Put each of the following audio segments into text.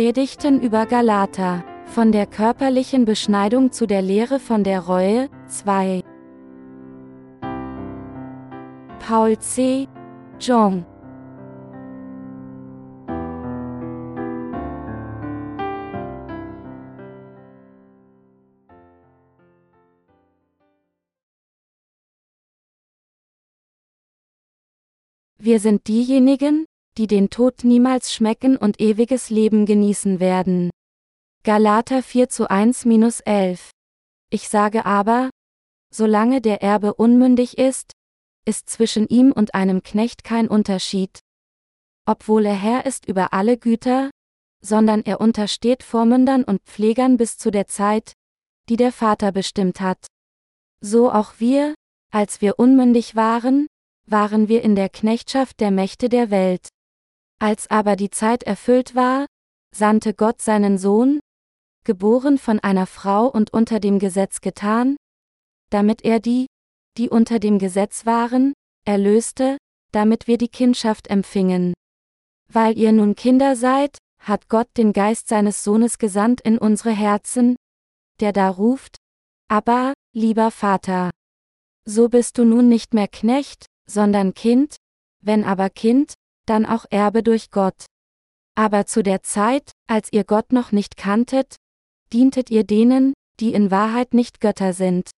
Predigten über Galater. Von der körperlichen Beschneidung zu der Lehre von der Reue. 2. Paul C. Jong. Wir sind diejenigen, die den Tod niemals schmecken und ewiges Leben genießen werden. Galater 4 zu 1-11 Ich sage aber, solange der Erbe unmündig ist, ist zwischen ihm und einem Knecht kein Unterschied. Obwohl er Herr ist über alle Güter, sondern er untersteht Vormündern und Pflegern bis zu der Zeit, die der Vater bestimmt hat. So auch wir, als wir unmündig waren, waren wir in der Knechtschaft der Mächte der Welt. Als aber die Zeit erfüllt war, sandte Gott seinen Sohn, geboren von einer Frau und unter dem Gesetz getan, damit er die, die unter dem Gesetz waren, erlöste, damit wir die Kindschaft empfingen. Weil ihr nun Kinder seid, hat Gott den Geist seines Sohnes gesandt in unsere Herzen, der da ruft, aber, lieber Vater. So bist du nun nicht mehr Knecht, sondern Kind, wenn aber Kind, dann auch Erbe durch Gott. Aber zu der Zeit, als ihr Gott noch nicht kanntet, dientet ihr denen, die in Wahrheit nicht Götter sind.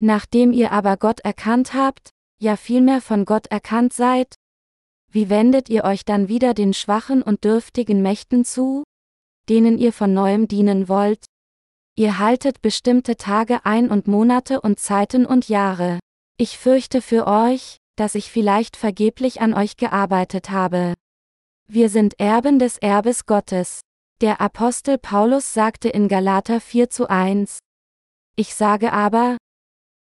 Nachdem ihr aber Gott erkannt habt, ja vielmehr von Gott erkannt seid, wie wendet ihr euch dann wieder den schwachen und dürftigen Mächten zu, denen ihr von neuem dienen wollt? Ihr haltet bestimmte Tage ein und Monate und Zeiten und Jahre. Ich fürchte für euch, dass ich vielleicht vergeblich an euch gearbeitet habe. Wir sind Erben des Erbes Gottes. Der Apostel Paulus sagte in Galater 4 zu 1. Ich sage aber,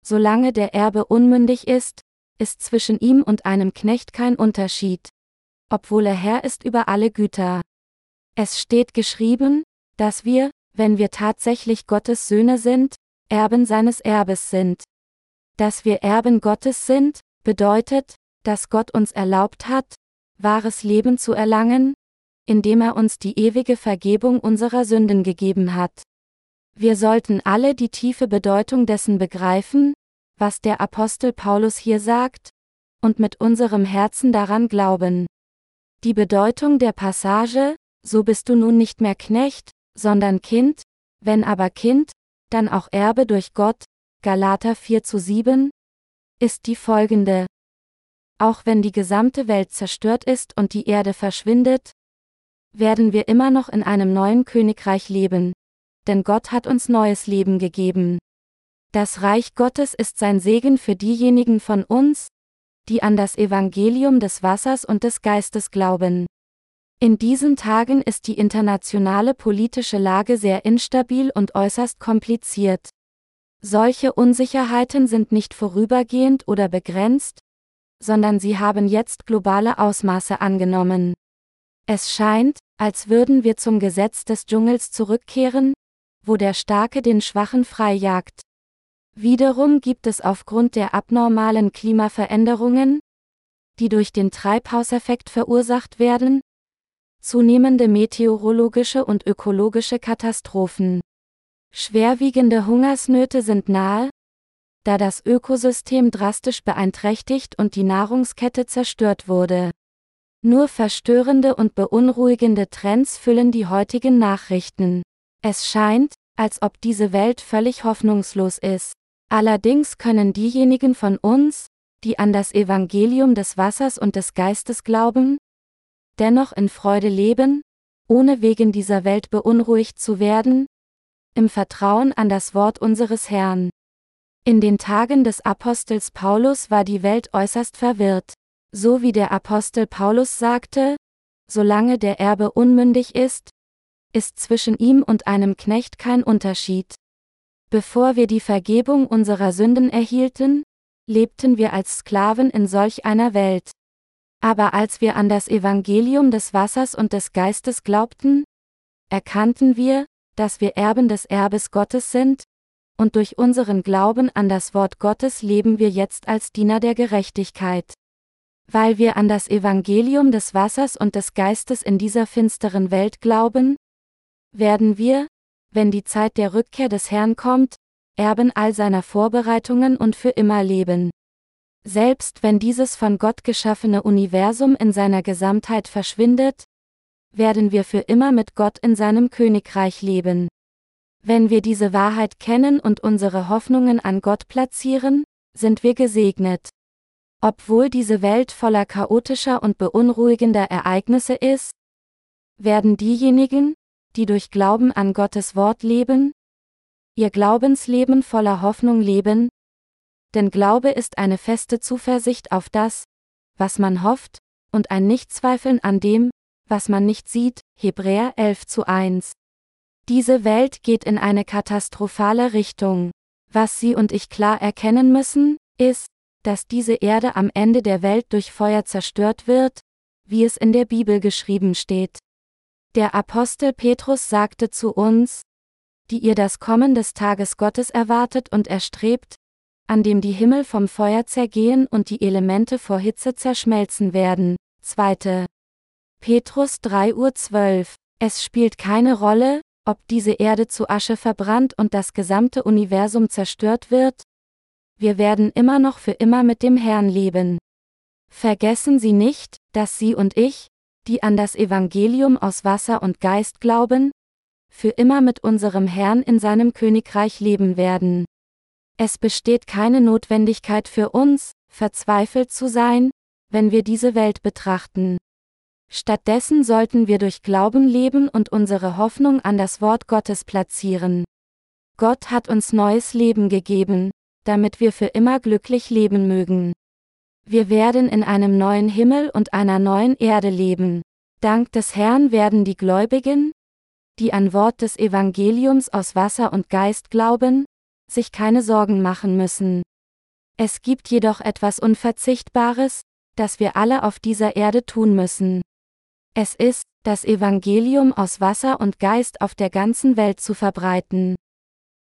solange der Erbe unmündig ist, ist zwischen ihm und einem Knecht kein Unterschied, obwohl er Herr ist über alle Güter. Es steht geschrieben, dass wir, wenn wir tatsächlich Gottes Söhne sind, Erben seines Erbes sind. Dass wir Erben Gottes sind, bedeutet, dass Gott uns erlaubt hat, wahres Leben zu erlangen, indem er uns die ewige Vergebung unserer Sünden gegeben hat. Wir sollten alle die tiefe Bedeutung dessen begreifen, was der Apostel Paulus hier sagt, und mit unserem Herzen daran glauben. Die Bedeutung der Passage, so bist du nun nicht mehr Knecht, sondern Kind, wenn aber Kind, dann auch Erbe durch Gott, Galater 4 zu 7, ist die folgende. Auch wenn die gesamte Welt zerstört ist und die Erde verschwindet, werden wir immer noch in einem neuen Königreich leben. Denn Gott hat uns neues Leben gegeben. Das Reich Gottes ist sein Segen für diejenigen von uns, die an das Evangelium des Wassers und des Geistes glauben. In diesen Tagen ist die internationale politische Lage sehr instabil und äußerst kompliziert. Solche Unsicherheiten sind nicht vorübergehend oder begrenzt, sondern sie haben jetzt globale Ausmaße angenommen. Es scheint, als würden wir zum Gesetz des Dschungels zurückkehren, wo der Starke den Schwachen freijagt. Wiederum gibt es aufgrund der abnormalen Klimaveränderungen, die durch den Treibhauseffekt verursacht werden, zunehmende meteorologische und ökologische Katastrophen. Schwerwiegende Hungersnöte sind nahe, da das Ökosystem drastisch beeinträchtigt und die Nahrungskette zerstört wurde. Nur verstörende und beunruhigende Trends füllen die heutigen Nachrichten. Es scheint, als ob diese Welt völlig hoffnungslos ist. Allerdings können diejenigen von uns, die an das Evangelium des Wassers und des Geistes glauben, dennoch in Freude leben, ohne wegen dieser Welt beunruhigt zu werden, im Vertrauen an das Wort unseres Herrn. In den Tagen des Apostels Paulus war die Welt äußerst verwirrt. So wie der Apostel Paulus sagte, solange der Erbe unmündig ist, ist zwischen ihm und einem Knecht kein Unterschied. Bevor wir die Vergebung unserer Sünden erhielten, lebten wir als Sklaven in solch einer Welt. Aber als wir an das Evangelium des Wassers und des Geistes glaubten, erkannten wir, dass wir Erben des Erbes Gottes sind, und durch unseren Glauben an das Wort Gottes leben wir jetzt als Diener der Gerechtigkeit. Weil wir an das Evangelium des Wassers und des Geistes in dieser finsteren Welt glauben, werden wir, wenn die Zeit der Rückkehr des Herrn kommt, Erben all seiner Vorbereitungen und für immer leben. Selbst wenn dieses von Gott geschaffene Universum in seiner Gesamtheit verschwindet, werden wir für immer mit Gott in seinem Königreich leben. Wenn wir diese Wahrheit kennen und unsere Hoffnungen an Gott platzieren, sind wir gesegnet. Obwohl diese Welt voller chaotischer und beunruhigender Ereignisse ist, werden diejenigen, die durch Glauben an Gottes Wort leben, ihr Glaubensleben voller Hoffnung leben, denn Glaube ist eine feste Zuversicht auf das, was man hofft, und ein Nichtzweifeln an dem, was man nicht sieht, Hebräer 11 zu 1. Diese Welt geht in eine katastrophale Richtung. Was Sie und ich klar erkennen müssen, ist, dass diese Erde am Ende der Welt durch Feuer zerstört wird, wie es in der Bibel geschrieben steht. Der Apostel Petrus sagte zu uns, die ihr das Kommen des Tages Gottes erwartet und erstrebt, an dem die Himmel vom Feuer zergehen und die Elemente vor Hitze zerschmelzen werden. 2. Petrus 3 Uhr 12. Es spielt keine Rolle, ob diese Erde zu Asche verbrannt und das gesamte Universum zerstört wird, wir werden immer noch für immer mit dem Herrn leben. Vergessen Sie nicht, dass Sie und ich, die an das Evangelium aus Wasser und Geist glauben, für immer mit unserem Herrn in seinem Königreich leben werden. Es besteht keine Notwendigkeit für uns, verzweifelt zu sein, wenn wir diese Welt betrachten. Stattdessen sollten wir durch Glauben leben und unsere Hoffnung an das Wort Gottes platzieren. Gott hat uns neues Leben gegeben, damit wir für immer glücklich leben mögen. Wir werden in einem neuen Himmel und einer neuen Erde leben. Dank des Herrn werden die Gläubigen, die an Wort des Evangeliums aus Wasser und Geist glauben, sich keine Sorgen machen müssen. Es gibt jedoch etwas Unverzichtbares, das wir alle auf dieser Erde tun müssen. Es ist, das Evangelium aus Wasser und Geist auf der ganzen Welt zu verbreiten.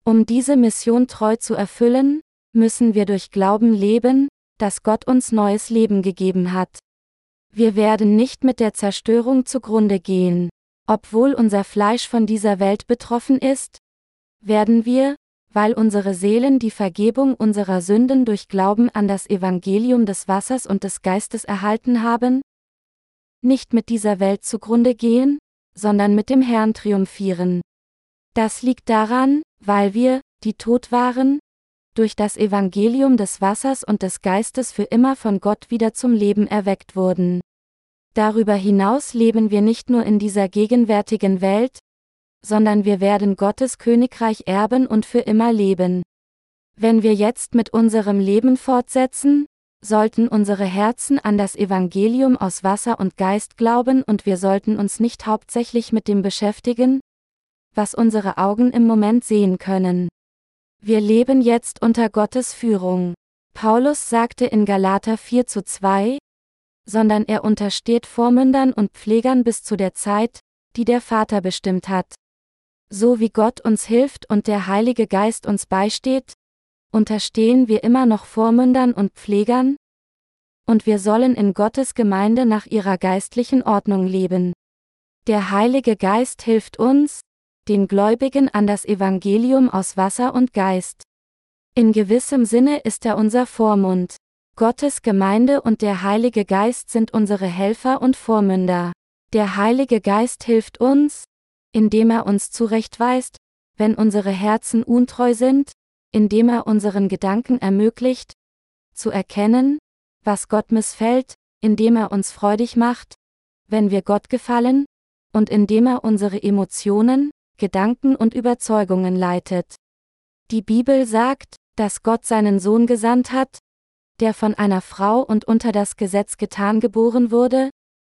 Um diese Mission treu zu erfüllen, müssen wir durch Glauben leben, dass Gott uns neues Leben gegeben hat. Wir werden nicht mit der Zerstörung zugrunde gehen. Obwohl unser Fleisch von dieser Welt betroffen ist, werden wir, weil unsere Seelen die Vergebung unserer Sünden durch Glauben an das Evangelium des Wassers und des Geistes erhalten haben, nicht mit dieser Welt zugrunde gehen, sondern mit dem Herrn triumphieren. Das liegt daran, weil wir, die tot waren, durch das Evangelium des Wassers und des Geistes für immer von Gott wieder zum Leben erweckt wurden. Darüber hinaus leben wir nicht nur in dieser gegenwärtigen Welt, sondern wir werden Gottes Königreich erben und für immer leben. Wenn wir jetzt mit unserem Leben fortsetzen, sollten unsere Herzen an das Evangelium aus Wasser und Geist glauben und wir sollten uns nicht hauptsächlich mit dem beschäftigen, was unsere Augen im Moment sehen können. Wir leben jetzt unter Gottes Führung. Paulus sagte in Galater 4 zu 2, sondern er untersteht Vormündern und Pflegern bis zu der Zeit, die der Vater bestimmt hat. So wie Gott uns hilft und der Heilige Geist uns beisteht, unterstehen wir immer noch Vormündern und Pflegern, und wir sollen in Gottes Gemeinde nach ihrer geistlichen Ordnung leben. Der Heilige Geist hilft uns, den Gläubigen an das Evangelium aus Wasser und Geist. In gewissem Sinne ist er unser Vormund. Gottes Gemeinde und der Heilige Geist sind unsere Helfer und Vormünder. Der Heilige Geist hilft uns, indem er uns zurechtweist, wenn unsere Herzen untreu sind, indem er unseren Gedanken ermöglicht, zu erkennen, was Gott missfällt, indem er uns freudig macht, wenn wir Gott gefallen, und indem er unsere Emotionen, Gedanken und Überzeugungen leitet. Die Bibel sagt, dass Gott seinen Sohn gesandt hat, der von einer Frau und unter das Gesetz getan geboren wurde,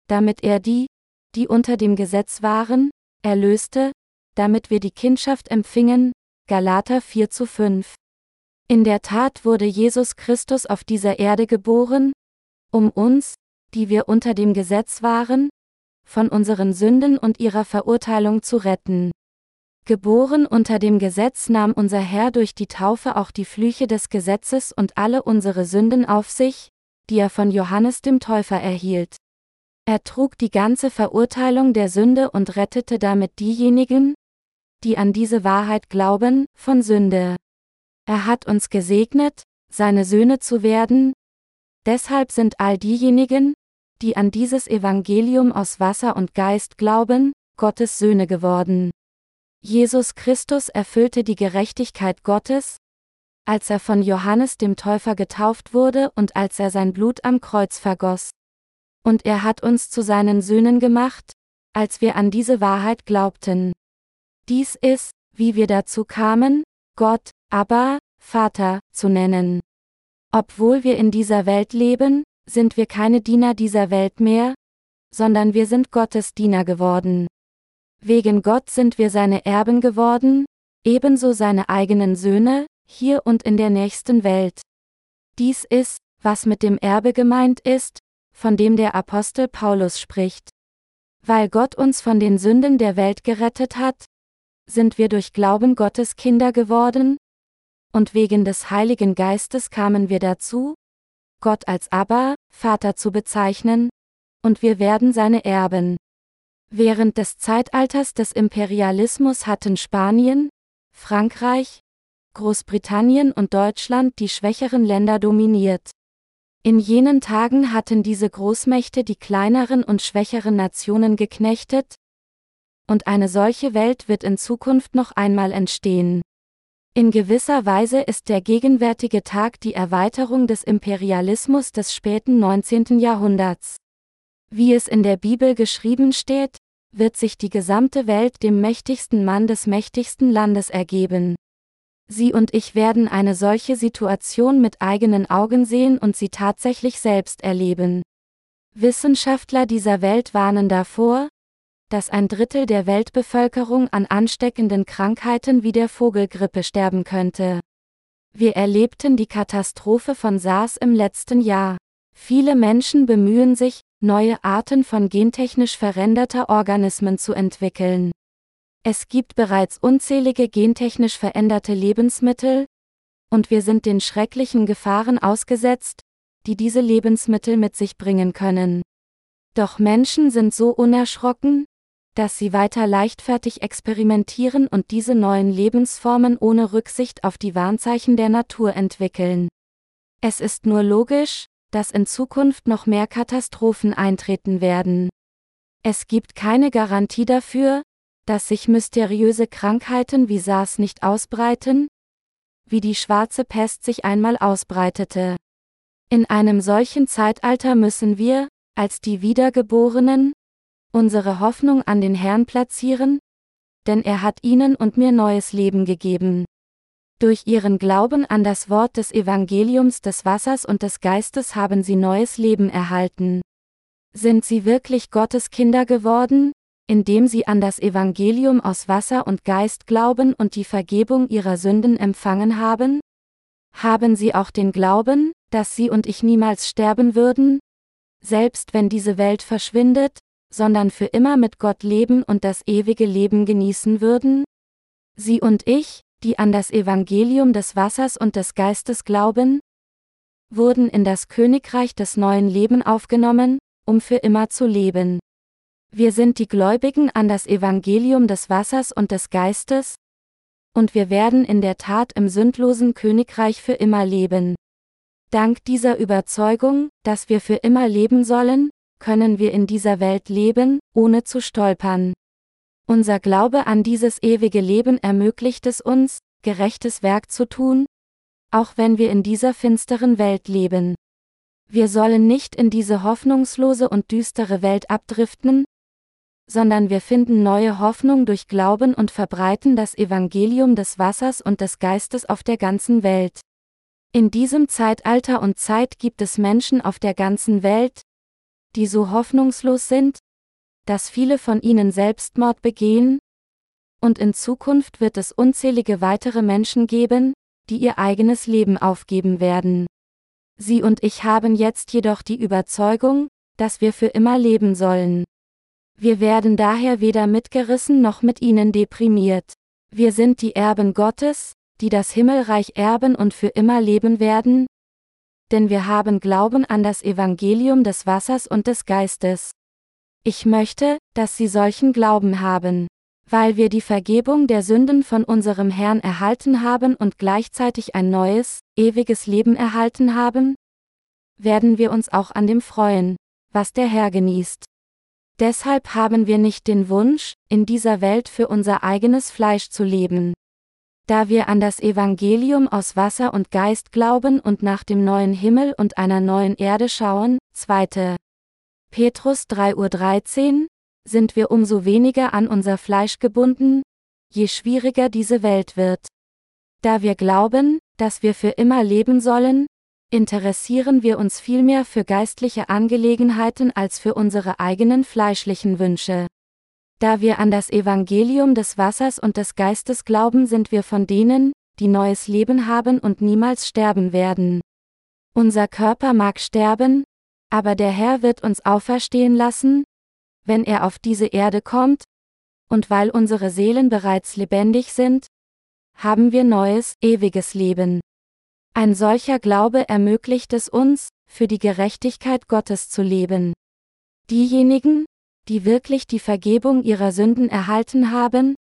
damit er die, die unter dem Gesetz waren, erlöste, damit wir die Kindschaft empfingen, Galater 4 zu 5. In der Tat wurde Jesus Christus auf dieser Erde geboren, um uns, die wir unter dem Gesetz waren, von unseren Sünden und ihrer Verurteilung zu retten. Geboren unter dem Gesetz nahm unser Herr durch die Taufe auch die Flüche des Gesetzes und alle unsere Sünden auf sich, die er von Johannes dem Täufer erhielt. Er trug die ganze Verurteilung der Sünde und rettete damit diejenigen, die an diese Wahrheit glauben, von Sünde. Er hat uns gesegnet, seine Söhne zu werden. Deshalb sind all diejenigen, die an dieses Evangelium aus Wasser und Geist glauben, Gottes Söhne geworden. Jesus Christus erfüllte die Gerechtigkeit Gottes, als er von Johannes dem Täufer getauft wurde und als er sein Blut am Kreuz vergoss. Und er hat uns zu seinen Söhnen gemacht, als wir an diese Wahrheit glaubten. Dies ist, wie wir dazu kamen, Gott, aber, Vater, zu nennen. Obwohl wir in dieser Welt leben, sind wir keine Diener dieser Welt mehr, sondern wir sind Gottes Diener geworden. Wegen Gott sind wir seine Erben geworden, ebenso seine eigenen Söhne, hier und in der nächsten Welt. Dies ist, was mit dem Erbe gemeint ist, von dem der Apostel Paulus spricht. Weil Gott uns von den Sünden der Welt gerettet hat, sind wir durch Glauben Gottes Kinder geworden, und wegen des Heiligen Geistes kamen wir dazu, Gott als Abba, Vater zu bezeichnen, und wir werden seine Erben. Während des Zeitalters des Imperialismus hatten Spanien, Frankreich, Großbritannien und Deutschland die schwächeren Länder dominiert. In jenen Tagen hatten diese Großmächte die kleineren und schwächeren Nationen geknechtet, und eine solche Welt wird in Zukunft noch einmal entstehen. In gewisser Weise ist der gegenwärtige Tag die Erweiterung des Imperialismus des späten 19. Jahrhunderts. Wie es in der Bibel geschrieben steht, wird sich die gesamte Welt dem mächtigsten Mann des mächtigsten Landes ergeben. Sie und ich werden eine solche Situation mit eigenen Augen sehen und sie tatsächlich selbst erleben. Wissenschaftler dieser Welt warnen davor, dass ein Drittel der Weltbevölkerung an ansteckenden Krankheiten wie der Vogelgrippe sterben könnte. Wir erlebten die Katastrophe von SARS im letzten Jahr. Viele Menschen bemühen sich, neue Arten von gentechnisch veränderter Organismen zu entwickeln. Es gibt bereits unzählige gentechnisch veränderte Lebensmittel, und wir sind den schrecklichen Gefahren ausgesetzt, die diese Lebensmittel mit sich bringen können. Doch Menschen sind so unerschrocken, dass sie weiter leichtfertig experimentieren und diese neuen Lebensformen ohne Rücksicht auf die Warnzeichen der Natur entwickeln. Es ist nur logisch, dass in Zukunft noch mehr Katastrophen eintreten werden. Es gibt keine Garantie dafür, dass sich mysteriöse Krankheiten wie SARS nicht ausbreiten, wie die schwarze Pest sich einmal ausbreitete. In einem solchen Zeitalter müssen wir, als die Wiedergeborenen, unsere Hoffnung an den Herrn platzieren? Denn er hat ihnen und mir neues Leben gegeben. Durch ihren Glauben an das Wort des Evangeliums des Wassers und des Geistes haben sie neues Leben erhalten. Sind sie wirklich Gottes Kinder geworden, indem sie an das Evangelium aus Wasser und Geist glauben und die Vergebung ihrer Sünden empfangen haben? Haben sie auch den Glauben, dass sie und ich niemals sterben würden? Selbst wenn diese Welt verschwindet, sondern für immer mit Gott leben und das ewige Leben genießen würden? Sie und ich, die an das Evangelium des Wassers und des Geistes glauben, wurden in das Königreich des neuen Leben aufgenommen, um für immer zu leben. Wir sind die Gläubigen an das Evangelium des Wassers und des Geistes, und wir werden in der Tat im sündlosen Königreich für immer leben. Dank dieser Überzeugung, dass wir für immer leben sollen, können wir in dieser Welt leben, ohne zu stolpern. Unser Glaube an dieses ewige Leben ermöglicht es uns, gerechtes Werk zu tun, auch wenn wir in dieser finsteren Welt leben. Wir sollen nicht in diese hoffnungslose und düstere Welt abdriften, sondern wir finden neue Hoffnung durch Glauben und verbreiten das Evangelium des Wassers und des Geistes auf der ganzen Welt. In diesem Zeitalter und Zeit gibt es Menschen auf der ganzen Welt, die so hoffnungslos sind, dass viele von ihnen Selbstmord begehen? Und in Zukunft wird es unzählige weitere Menschen geben, die ihr eigenes Leben aufgeben werden. Sie und ich haben jetzt jedoch die Überzeugung, dass wir für immer leben sollen. Wir werden daher weder mitgerissen noch mit ihnen deprimiert. Wir sind die Erben Gottes, die das Himmelreich erben und für immer leben werden, denn wir haben Glauben an das Evangelium des Wassers und des Geistes. Ich möchte, dass Sie solchen Glauben haben. Weil wir die Vergebung der Sünden von unserem Herrn erhalten haben und gleichzeitig ein neues, ewiges Leben erhalten haben? Werden wir uns auch an dem freuen, was der Herr genießt. Deshalb haben wir nicht den Wunsch, in dieser Welt für unser eigenes Fleisch zu leben. Da wir an das Evangelium aus Wasser und Geist glauben und nach dem neuen Himmel und einer neuen Erde schauen, 2. Petrus 3.13 Uhr, sind wir umso weniger an unser Fleisch gebunden, je schwieriger diese Welt wird. Da wir glauben, dass wir für immer leben sollen, interessieren wir uns vielmehr für geistliche Angelegenheiten als für unsere eigenen fleischlichen Wünsche. Da wir an das Evangelium des Wassers und des Geistes glauben, sind wir von denen, die neues Leben haben und niemals sterben werden. Unser Körper mag sterben, aber der Herr wird uns auferstehen lassen, wenn er auf diese Erde kommt, und weil unsere Seelen bereits lebendig sind, haben wir neues, ewiges Leben. Ein solcher Glaube ermöglicht es uns, für die Gerechtigkeit Gottes zu leben. Diejenigen, die wirklich die Vergebung ihrer Sünden erhalten haben,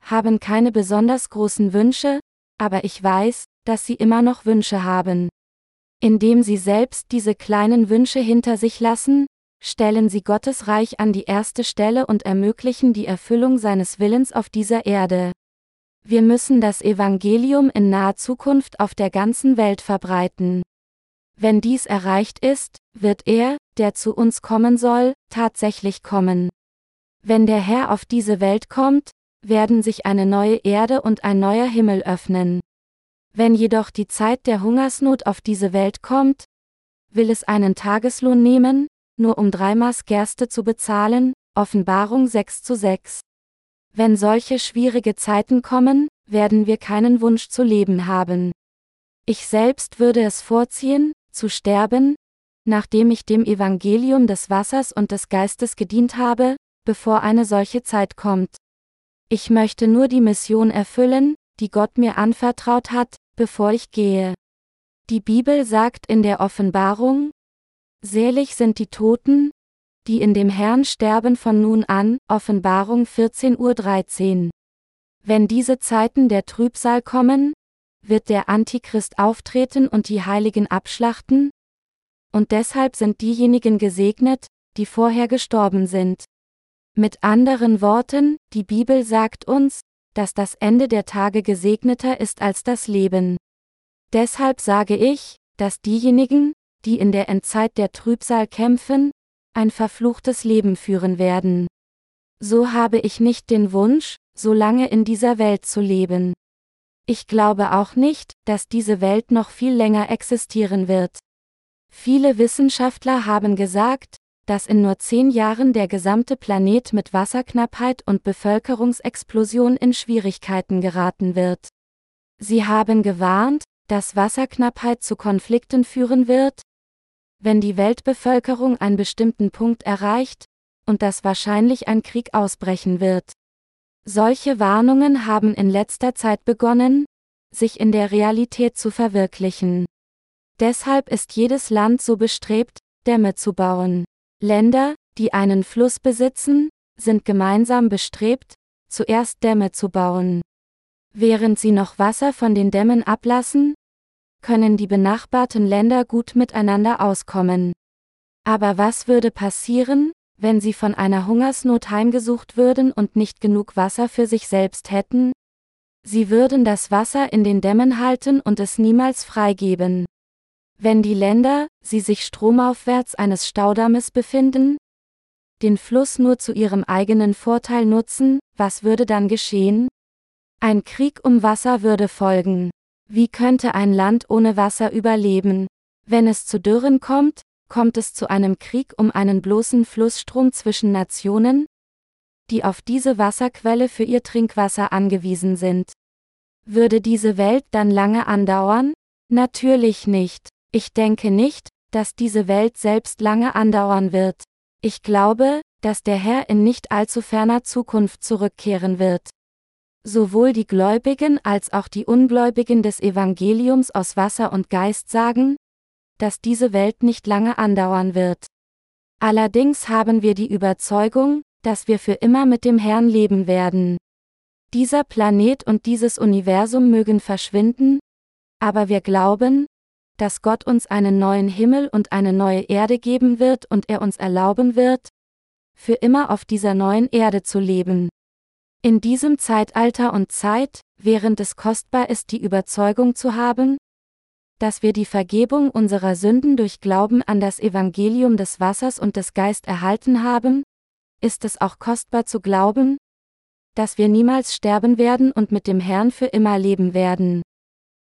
haben keine besonders großen Wünsche, aber ich weiß, dass sie immer noch Wünsche haben. Indem sie selbst diese kleinen Wünsche hinter sich lassen, stellen sie Gottes Reich an die erste Stelle und ermöglichen die Erfüllung seines Willens auf dieser Erde. Wir müssen das Evangelium in naher Zukunft auf der ganzen Welt verbreiten. Wenn dies erreicht ist, wird er, der zu uns kommen soll, tatsächlich kommen. Wenn der Herr auf diese Welt kommt, werden sich eine neue Erde und ein neuer Himmel öffnen. Wenn jedoch die Zeit der Hungersnot auf diese Welt kommt, will es einen Tageslohn nehmen, nur um drei Maß Gerste zu bezahlen, Offenbarung 6 zu 6. Wenn solche schwierige Zeiten kommen, werden wir keinen Wunsch zu leben haben. Ich selbst würde es vorziehen, zu sterben, nachdem ich dem Evangelium des Wassers und des Geistes gedient habe, bevor eine solche Zeit kommt. Ich möchte nur die Mission erfüllen, die Gott mir anvertraut hat, bevor ich gehe. Die Bibel sagt in der Offenbarung, Selig sind die Toten, die in dem Herrn sterben von nun an, Offenbarung 14.13 Uhr. Wenn diese Zeiten der Trübsal kommen, wird der Antichrist auftreten und die Heiligen abschlachten? Und deshalb sind diejenigen gesegnet, die vorher gestorben sind. Mit anderen Worten, die Bibel sagt uns, dass das Ende der Tage gesegneter ist als das Leben. Deshalb sage ich, dass diejenigen, die in der Endzeit der Trübsal kämpfen, ein verfluchtes Leben führen werden. So habe ich nicht den Wunsch, so lange in dieser Welt zu leben. Ich glaube auch nicht, dass diese Welt noch viel länger existieren wird. Viele Wissenschaftler haben gesagt, dass in nur zehn Jahren der gesamte Planet mit Wasserknappheit und Bevölkerungsexplosion in Schwierigkeiten geraten wird. Sie haben gewarnt, dass Wasserknappheit zu Konflikten führen wird, wenn die Weltbevölkerung einen bestimmten Punkt erreicht, und dass wahrscheinlich ein Krieg ausbrechen wird. Solche Warnungen haben in letzter Zeit begonnen, sich in der Realität zu verwirklichen. Deshalb ist jedes Land so bestrebt, Dämme zu bauen. Länder, die einen Fluss besitzen, sind gemeinsam bestrebt, zuerst Dämme zu bauen. Während sie noch Wasser von den Dämmen ablassen, können die benachbarten Länder gut miteinander auskommen. Aber was würde passieren, wenn sie von einer Hungersnot heimgesucht würden und nicht genug Wasser für sich selbst hätten? Sie würden das Wasser in den Dämmen halten und es niemals freigeben. Wenn die Länder, sie sich stromaufwärts eines Staudammes befinden, den Fluss nur zu ihrem eigenen Vorteil nutzen, was würde dann geschehen? Ein Krieg um Wasser würde folgen. Wie könnte ein Land ohne Wasser überleben? Wenn es zu Dürren kommt, kommt es zu einem Krieg um einen bloßen Flussstrom zwischen Nationen, die auf diese Wasserquelle für ihr Trinkwasser angewiesen sind. Würde diese Welt dann lange andauern? Natürlich nicht. Ich denke nicht, dass diese Welt selbst lange andauern wird. Ich glaube, dass der Herr in nicht allzu ferner Zukunft zurückkehren wird. Sowohl die Gläubigen als auch die Ungläubigen des Evangeliums aus Wasser und Geist sagen, dass diese Welt nicht lange andauern wird. Allerdings haben wir die Überzeugung, dass wir für immer mit dem Herrn leben werden. Dieser Planet und dieses Universum mögen verschwinden, aber wir glauben, dass Gott uns einen neuen Himmel und eine neue Erde geben wird und er uns erlauben wird, für immer auf dieser neuen Erde zu leben. In diesem Zeitalter und Zeit, während es kostbar ist, die Überzeugung zu haben, dass wir die Vergebung unserer Sünden durch Glauben an das Evangelium des Wassers und des Geist erhalten haben, ist es auch kostbar zu glauben, dass wir niemals sterben werden und mit dem Herrn für immer leben werden.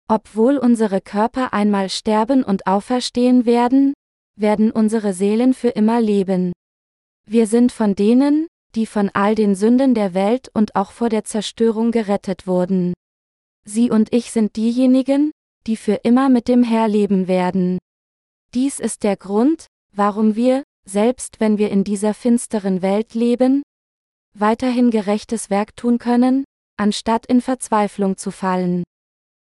Obwohl unsere Körper einmal sterben und auferstehen werden, werden unsere Seelen für immer leben. Wir sind von denen, die von all den Sünden der Welt und auch vor der Zerstörung gerettet wurden. Sie und ich sind diejenigen, die für immer mit dem Herr leben werden. Dies ist der Grund, warum wir, selbst wenn wir in dieser finsteren Welt leben, weiterhin gerechtes Werk tun können, anstatt in Verzweiflung zu fallen.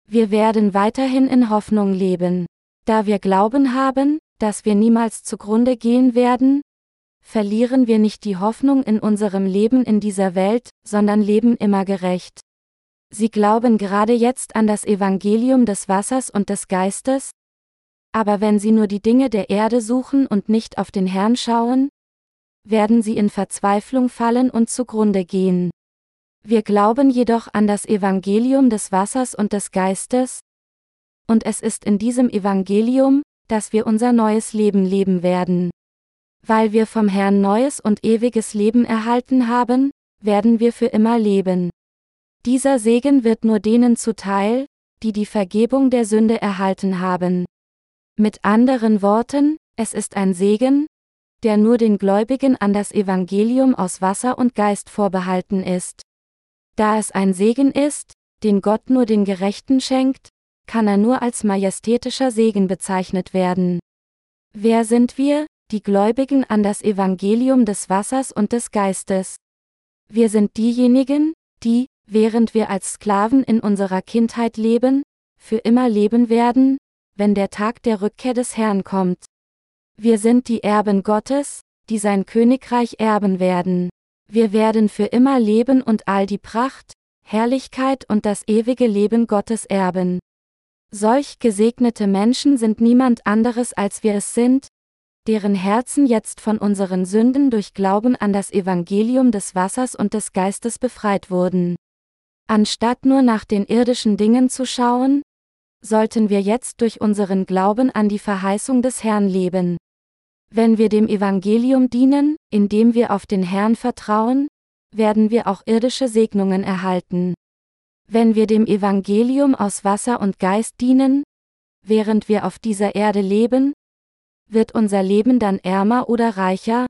Wir werden weiterhin in Hoffnung leben. Da wir Glauben haben, dass wir niemals zugrunde gehen werden, verlieren wir nicht die Hoffnung in unserem Leben in dieser Welt, sondern leben immer gerecht. Sie glauben gerade jetzt an das Evangelium des Wassers und des Geistes? Aber wenn sie nur die Dinge der Erde suchen und nicht auf den Herrn schauen, werden sie in Verzweiflung fallen und zugrunde gehen. Wir glauben jedoch an das Evangelium des Wassers und des Geistes, und es ist in diesem Evangelium, dass wir unser neues Leben leben werden. Weil wir vom Herrn neues und ewiges Leben erhalten haben, werden wir für immer leben. Dieser Segen wird nur denen zuteil, die die Vergebung der Sünde erhalten haben. Mit anderen Worten, es ist ein Segen, der nur den Gläubigen an das Evangelium aus Wasser und Geist vorbehalten ist. Da es ein Segen ist, den Gott nur den Gerechten schenkt, kann er nur als majestätischer Segen bezeichnet werden. Wer sind wir, die Gläubigen an das Evangelium des Wassers und des Geistes. Wir sind diejenigen, die, während wir als Sklaven in unserer Kindheit leben, für immer leben werden, wenn der Tag der Rückkehr des Herrn kommt. Wir sind die Erben Gottes, die sein Königreich erben werden. Wir werden für immer leben und all die Pracht, Herrlichkeit und das ewige Leben Gottes erben. Solch gesegnete Menschen sind niemand anderes als wir es sind, deren Herzen jetzt von unseren Sünden durch Glauben an das Evangelium des Wassers und des Geistes befreit wurden. Anstatt nur nach den irdischen Dingen zu schauen, sollten wir jetzt durch unseren Glauben an die Verheißung des Herrn leben. Wenn wir dem Evangelium dienen, indem wir auf den Herrn vertrauen, werden wir auch irdische Segnungen erhalten. Wenn wir dem Evangelium aus Wasser und Geist dienen, während wir auf dieser Erde leben, wird unser Leben dann ärmer oder reicher?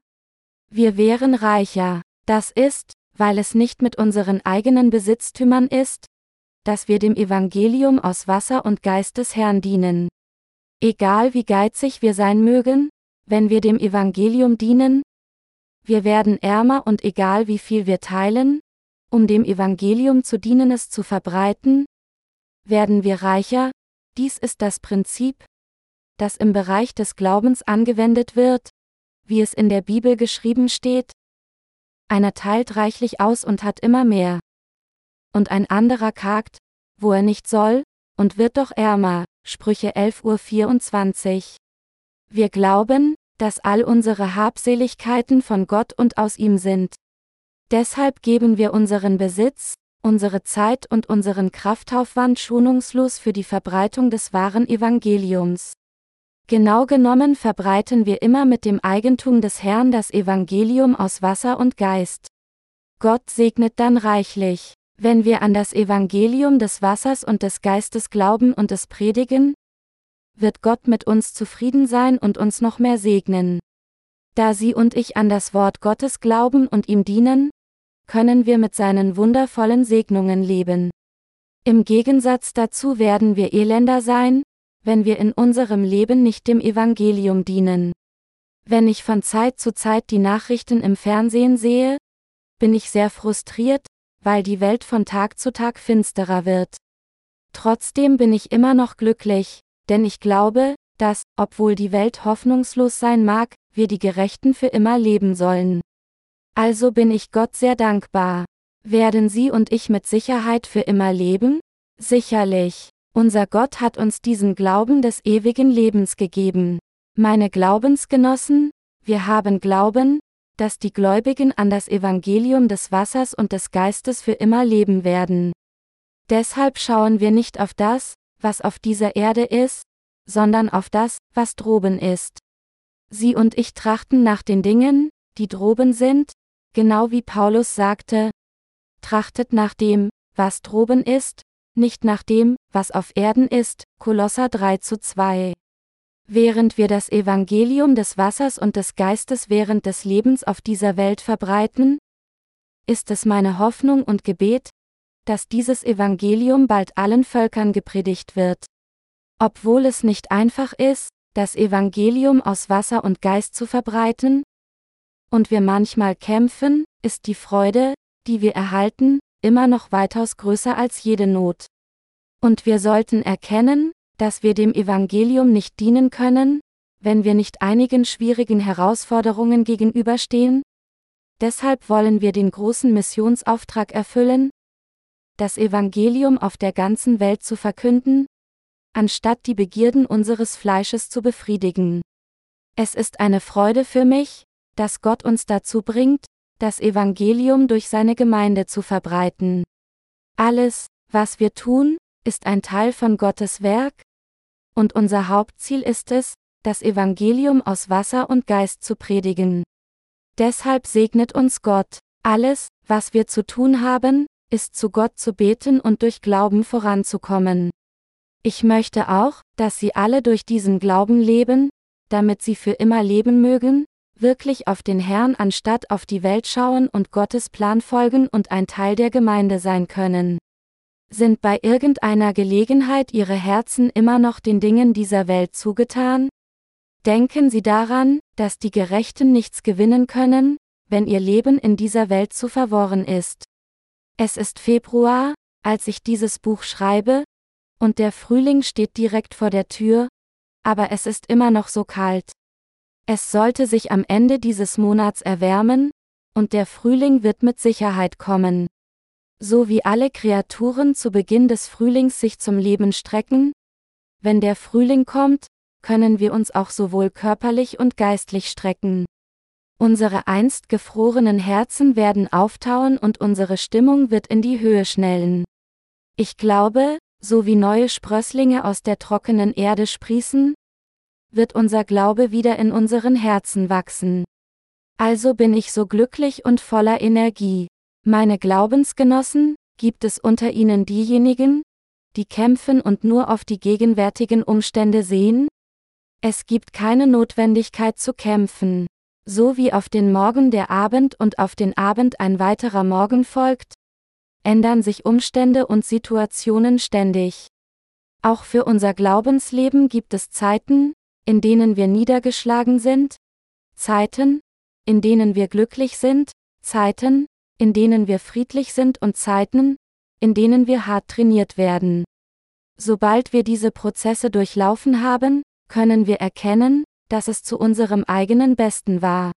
Wir wären reicher. Das ist, weil es nicht mit unseren eigenen Besitztümern ist, dass wir dem Evangelium aus Wasser und Geist des Herrn dienen. Egal wie geizig wir sein mögen, wenn wir dem Evangelium dienen, wir werden ärmer und egal wie viel wir teilen, um dem Evangelium zu dienen es zu verbreiten, werden wir reicher, dies ist das Prinzip, das im Bereich des Glaubens angewendet wird, wie es in der Bibel geschrieben steht. Einer teilt reichlich aus und hat immer mehr. Und ein anderer kagt, wo er nicht soll, und wird doch ärmer. Sprüche 11.24 Uhr. Wir glauben, dass all unsere Habseligkeiten von Gott und aus ihm sind. Deshalb geben wir unseren Besitz, unsere Zeit und unseren Kraftaufwand schonungslos für die Verbreitung des wahren Evangeliums. Genau genommen verbreiten wir immer mit dem Eigentum des Herrn das Evangelium aus Wasser und Geist. Gott segnet dann reichlich. Wenn wir an das Evangelium des Wassers und des Geistes glauben und es predigen, wird Gott mit uns zufrieden sein und uns noch mehr segnen. Da Sie und ich an das Wort Gottes glauben und ihm dienen, können wir mit seinen wundervollen Segnungen leben. Im Gegensatz dazu werden wir elender sein, wenn wir in unserem Leben nicht dem Evangelium dienen. Wenn ich von Zeit zu Zeit die Nachrichten im Fernsehen sehe, bin ich sehr frustriert, weil die Welt von Tag zu Tag finsterer wird. Trotzdem bin ich immer noch glücklich, denn ich glaube, dass, obwohl die Welt hoffnungslos sein mag, wir die Gerechten für immer leben sollen. Also bin ich Gott sehr dankbar. Werden Sie und ich mit Sicherheit für immer leben? Sicherlich. Unser Gott hat uns diesen Glauben des ewigen Lebens gegeben. Meine Glaubensgenossen, wir haben Glauben, dass die Gläubigen an das Evangelium des Wassers und des Geistes für immer leben werden. Deshalb schauen wir nicht auf das, was auf dieser Erde ist, sondern auf das, was droben ist. Sie und ich trachten nach den Dingen, die droben sind, genau wie Paulus sagte, trachtet nach dem, was droben ist, nicht nach dem, was auf Erden ist, Kolosser 3 zu 2. Während wir das Evangelium des Wassers und des Geistes während des Lebens auf dieser Welt verbreiten, ist es meine Hoffnung und Gebet, dass dieses Evangelium bald allen Völkern gepredigt wird. Obwohl es nicht einfach ist, das Evangelium aus Wasser und Geist zu verbreiten, und wir manchmal kämpfen, ist die Freude, die wir erhalten, immer noch weitaus größer als jede Not. Und wir sollten erkennen, dass wir dem Evangelium nicht dienen können, wenn wir nicht einigen schwierigen Herausforderungen gegenüberstehen? Deshalb wollen wir den großen Missionsauftrag erfüllen, das Evangelium auf der ganzen Welt zu verkünden, anstatt die Begierden unseres Fleisches zu befriedigen. Es ist eine Freude für mich, dass Gott uns dazu bringt, das Evangelium durch seine Gemeinde zu verbreiten. Alles, was wir tun, ist ein Teil von Gottes Werk, und unser Hauptziel ist es, das Evangelium aus Wasser und Geist zu predigen. Deshalb segnet uns Gott. Alles, was wir zu tun haben, ist zu Gott zu beten und durch Glauben voranzukommen. Ich möchte auch, dass Sie alle durch diesen Glauben leben, damit Sie für immer leben mögen, wirklich auf den Herrn anstatt auf die Welt schauen und Gottes Plan folgen und ein Teil der Gemeinde sein können. Sind bei irgendeiner Gelegenheit Ihre Herzen immer noch den Dingen dieser Welt zugetan? Denken Sie daran, dass die Gerechten nichts gewinnen können, wenn ihr Leben in dieser Welt zu verworren ist. Es ist Februar, als ich dieses Buch schreibe, und der Frühling steht direkt vor der Tür, aber es ist immer noch so kalt. Es sollte sich am Ende dieses Monats erwärmen, und der Frühling wird mit Sicherheit kommen. So wie alle Kreaturen zu Beginn des Frühlings sich zum Leben strecken, wenn der Frühling kommt, können wir uns auch sowohl körperlich und geistlich strecken. Unsere einst gefrorenen Herzen werden auftauen und unsere Stimmung wird in die Höhe schnellen. Ich glaube, so wie neue Sprösslinge aus der trockenen Erde sprießen, wird unser Glaube wieder in unseren Herzen wachsen. Also bin ich so glücklich und voller Energie. Meine Glaubensgenossen, gibt es unter ihnen diejenigen, die kämpfen und nur auf die gegenwärtigen Umstände sehen? Es gibt keine Notwendigkeit zu kämpfen. So wie auf den Morgen der Abend und auf den Abend ein weiterer Morgen folgt, ändern sich Umstände und Situationen ständig. Auch für unser Glaubensleben gibt es Zeiten, in denen wir niedergeschlagen sind, Zeiten, in denen wir glücklich sind, Zeiten, in denen wir friedlich sind und Zeiten, in denen wir hart trainiert werden. Sobald wir diese Prozesse durchlaufen haben, können wir erkennen, dass es zu unserem eigenen Besten war.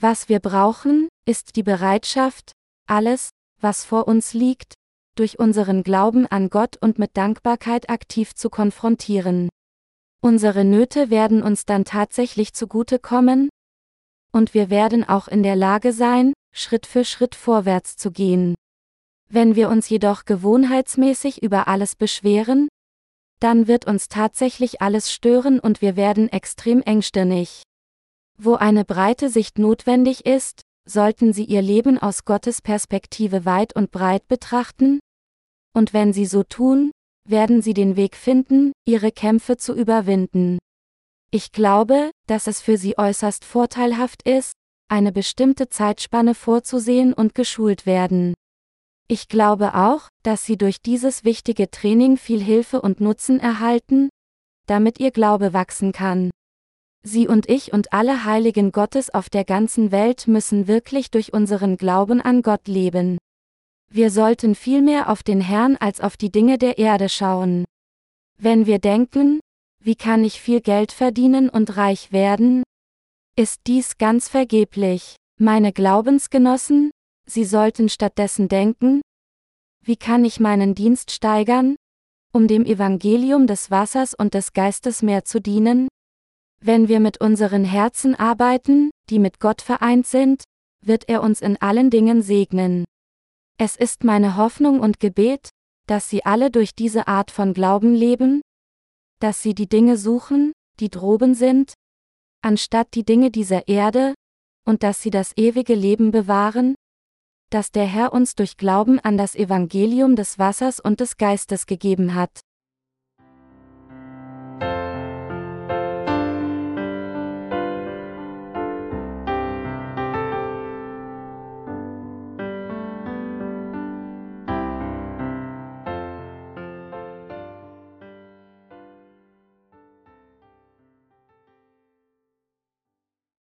Was wir brauchen, ist die Bereitschaft, alles, was vor uns liegt, durch unseren Glauben an Gott und mit Dankbarkeit aktiv zu konfrontieren. Unsere Nöte werden uns dann tatsächlich zugute kommen, und wir werden auch in der Lage sein, Schritt für Schritt vorwärts zu gehen. Wenn wir uns jedoch gewohnheitsmäßig über alles beschweren, dann wird uns tatsächlich alles stören und wir werden extrem engstirnig. Wo eine breite Sicht notwendig ist, sollten Sie Ihr Leben aus Gottes Perspektive weit und breit betrachten? Und wenn Sie so tun, werden sie den Weg finden, ihre Kämpfe zu überwinden. Ich glaube, dass es für sie äußerst vorteilhaft ist, eine bestimmte Zeitspanne vorzusehen und geschult werden. Ich glaube auch, dass sie durch dieses wichtige Training viel Hilfe und Nutzen erhalten, damit ihr Glaube wachsen kann. Sie und ich und alle Heiligen Gottes auf der ganzen Welt müssen wirklich durch unseren Glauben an Gott leben. Wir sollten vielmehr auf den Herrn als auf die Dinge der Erde schauen. Wenn wir denken, wie kann ich viel Geld verdienen und reich werden? Ist dies ganz vergeblich. Meine Glaubensgenossen, Sie sollten stattdessen denken, wie kann ich meinen Dienst steigern, um dem Evangelium des Wassers und des Geistes mehr zu dienen? Wenn wir mit unseren Herzen arbeiten, die mit Gott vereint sind, wird er uns in allen Dingen segnen. Es ist meine Hoffnung und Gebet, dass Sie alle durch diese Art von Glauben leben, dass Sie die Dinge suchen, die droben sind, anstatt die Dinge dieser Erde, und dass Sie das ewige Leben bewahren, das der Herr uns durch Glauben an das Evangelium des Wassers und des Geistes gegeben hat.